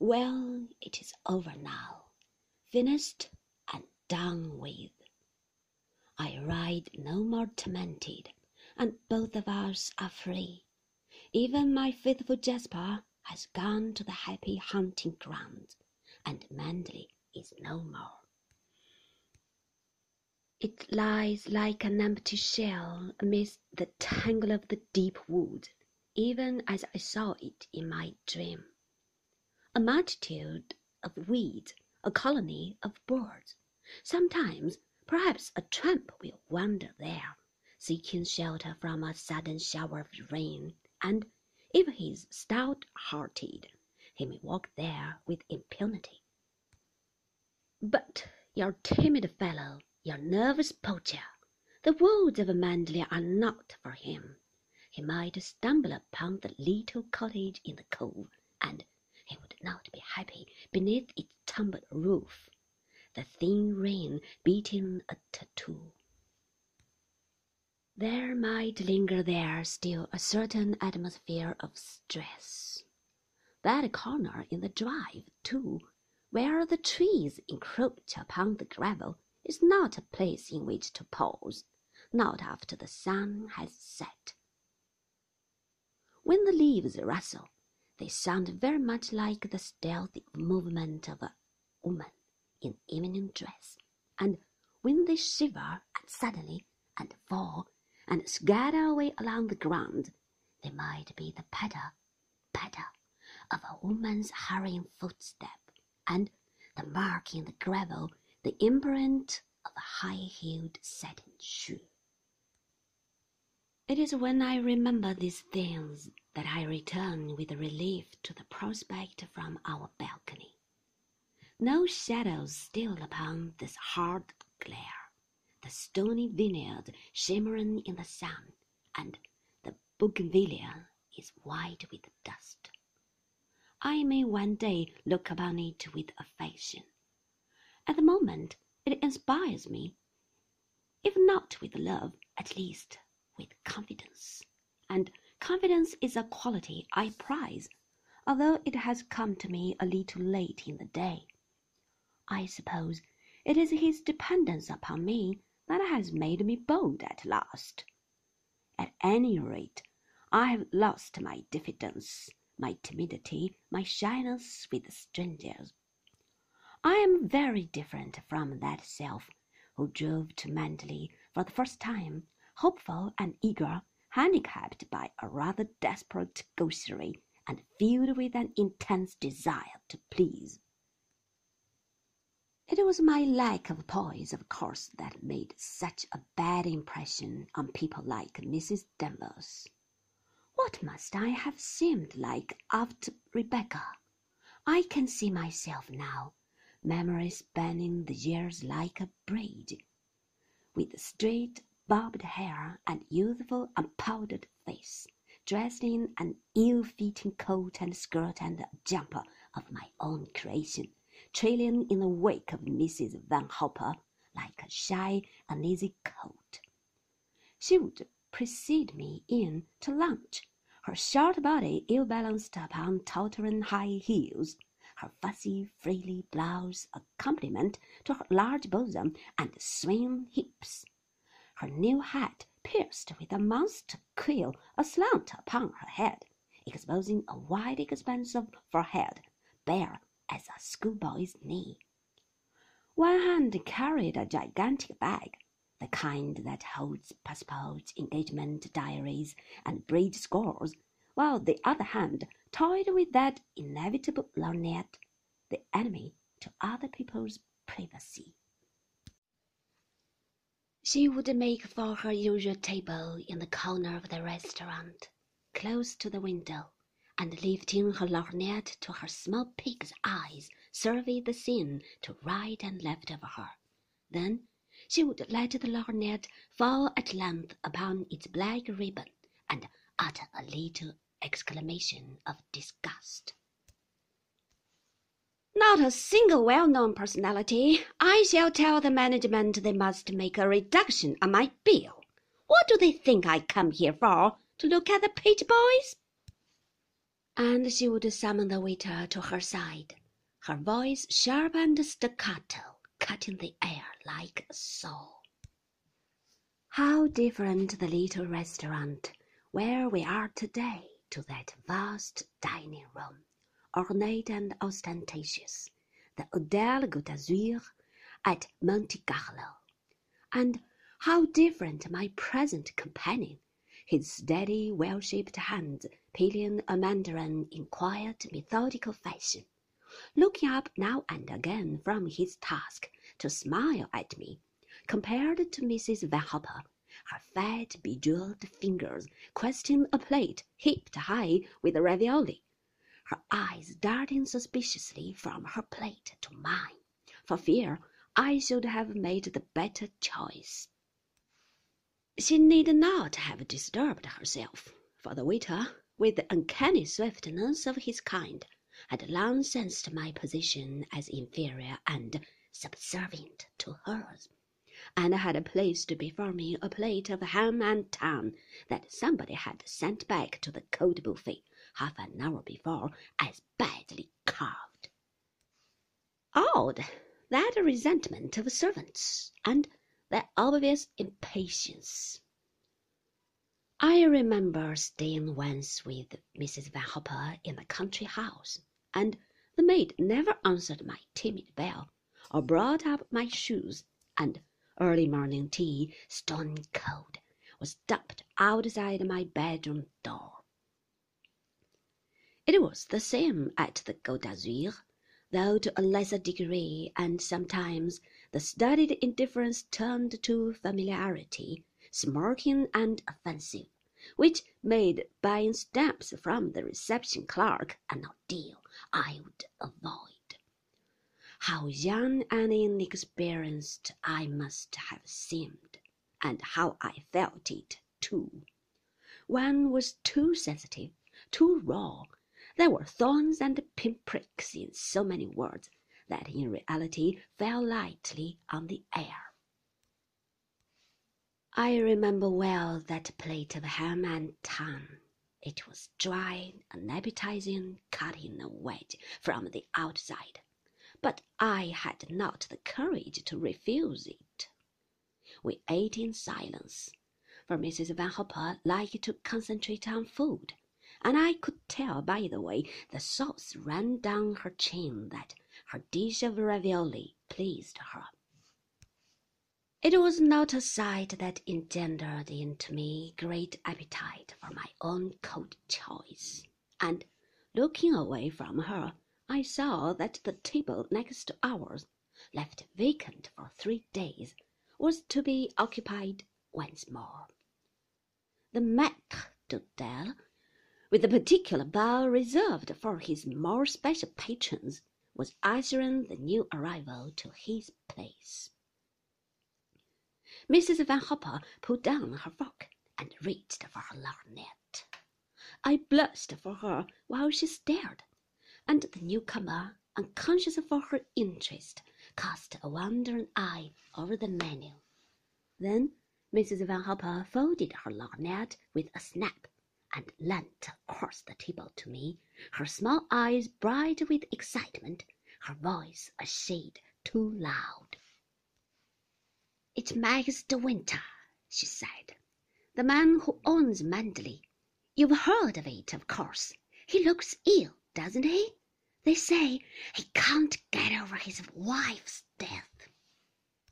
Well, it is over now, finished and done with. I ride no more tormented, and both of us are free. Even my faithful Jasper has gone to the happy hunting ground, and Manderley is no more. It lies like an empty shell amidst the tangle of the deep wood, even as I saw it in my dream. A multitude of weeds, a colony of birds. Sometimes, perhaps, a tramp will wander there, seeking shelter from a sudden shower of rain, and, if he is stout-hearted, he may walk there with impunity. But your timid fellow, your nervous poacher, the woods of Manderley are not for him. He might stumble upon the little cottage in the cove, and he would not be happy beneath its tumbled roof, the thin rain beating a tattoo. There might linger there still a certain atmosphere of stress. That corner in the drive, too, where the trees encroach upon the gravel, is not a place in which to pause, not after the sun has set. When the leaves rustle, they sound very much like the stealthy movement of a woman in evening dress, and when they shiver and suddenly and fall and scatter away along the ground, they might be the patter, patter of a woman's hurrying footstep, and the mark in the gravel the imprint of a high-heeled satin shoe. It is when I remember these things that I return with relief to the prospect from our balcony. No shadows steal upon this hard glare, the stony vineyard shimmering in the sun, and the bougainvillea is white with dust. I may one day look upon it with affection. At the moment it inspires me, if not with love, at least with confidence. And confidence is a quality I prize, although it has come to me a little late in the day. I suppose it is his dependence upon me that has made me bold at last. At any rate, I have lost my diffidence, my timidity, my shyness with strangers. I am very different from that self who drove to Manderley for the first time hopeful and eager, handicapped by a rather desperate gaucherie, and filled with an intense desire to please. It was my lack of poise, of course, that made such a bad impression on people like Mrs. Danvers. What must I have seemed like after Rebecca? I can see myself now, memory spanning the years like a braid, with straight bobbed hair and youthful unpowdered face, dressed in an ill-fitting coat and skirt and a jumper of my own creation, trailing in the wake of Mrs. Van Hopper like a shy, uneasy colt. She would precede me in to lunch, her short body ill-balanced upon tottering high heels, her fussy, frilly blouse a compliment to her large bosom and swing hips her new hat pierced with a monster quill aslant upon her head, exposing a wide expanse of forehead, bare as a schoolboy's knee. One hand carried a gigantic bag, the kind that holds passports, engagement diaries, and bridge scores, while the other hand toyed with that inevitable lorgnette, the enemy to other people's privacy. She would make for her usual table in the corner of the restaurant, close to the window, and lifting her lorgnette to her small pig's eyes, survey the scene to right and left of her. Then she would let the lorgnette fall at length upon its black ribbon, and utter a little exclamation of disgust. Not a single well-known personality. I shall tell the management they must make a reduction on my bill. What do they think I come here for? To look at the page boys? and she would summon the waiter to her side, her voice sharp and staccato, cutting the air like a saw. How different the little restaurant where we are today to that vast dining room, ornate and ostentatious, the Côte d'Azur at Monte Carlo, and how different my present companion his steady, well shaped hands peeling a mandarin in quiet, methodical fashion, looking up now and again from his task to smile at me, compared to Mrs. Van Hopper, her fat, bejeweled fingers questing a plate heaped high with ravioli, her eyes darting suspiciously from her plate to mine, for fear I should have made the better choice. She need not have disturbed herself, for the waiter, with the uncanny swiftness of his kind, had long sensed my position as inferior and subservient to hers, and had placed before me a plate of ham and tongue that somebody had sent back to the cold buffet half an hour before as badly carved. Odd, that resentment of servants, and their obvious impatience. I remember staying once with Mrs. Van Hopper in the country house, and the maid never answered my timid bell or brought up my shoes, and early morning tea, stone cold, was dumped outside my bedroom door. It was the same at the Côte d'Azur, though to a lesser degree, and sometimes the studied indifference turned to familiarity, smirking and offensive, which made buying stamps from the reception clerk an ordeal I would avoid. How young and inexperienced I must have seemed, and how I felt it, too. One was too sensitive, too raw. There were thorns and pinpricks in so many words that in reality fell lightly on the air. I remember well that plate of ham and tongue. It was dry, unappetizing, cut in a wedge from the outside, but I had not the courage to refuse it. We ate in silence, for Mrs. Van Hopper liked to concentrate on food, and I could tell by the way the sauce ran down her chin that her dish of ravioli pleased her. It was not a sight that engendered into me great appetite for my own cold choice, and looking away from her, I saw that the table next to ours, left vacant for three days, was to be occupied once more. The maître d'hôtel, with the particular bow reserved for his more special patrons, was ushering the new arrival to his place. Mrs. Van Hopper put down her fork and reached for her lorgnette. I blushed for her while she stared, and the newcomer, unconscious of her interest, cast a wondering eye over the menu. Then Mrs. Van Hopper folded her lorgnette with a snap and leant across the table to me, her small eyes bright with excitement, her voice a shade too loud. "It's Max de Winter," she said, "the man who owns Manderley. You've heard of it, of course. He looks ill, doesn't he? They say he can't get over his wife's death.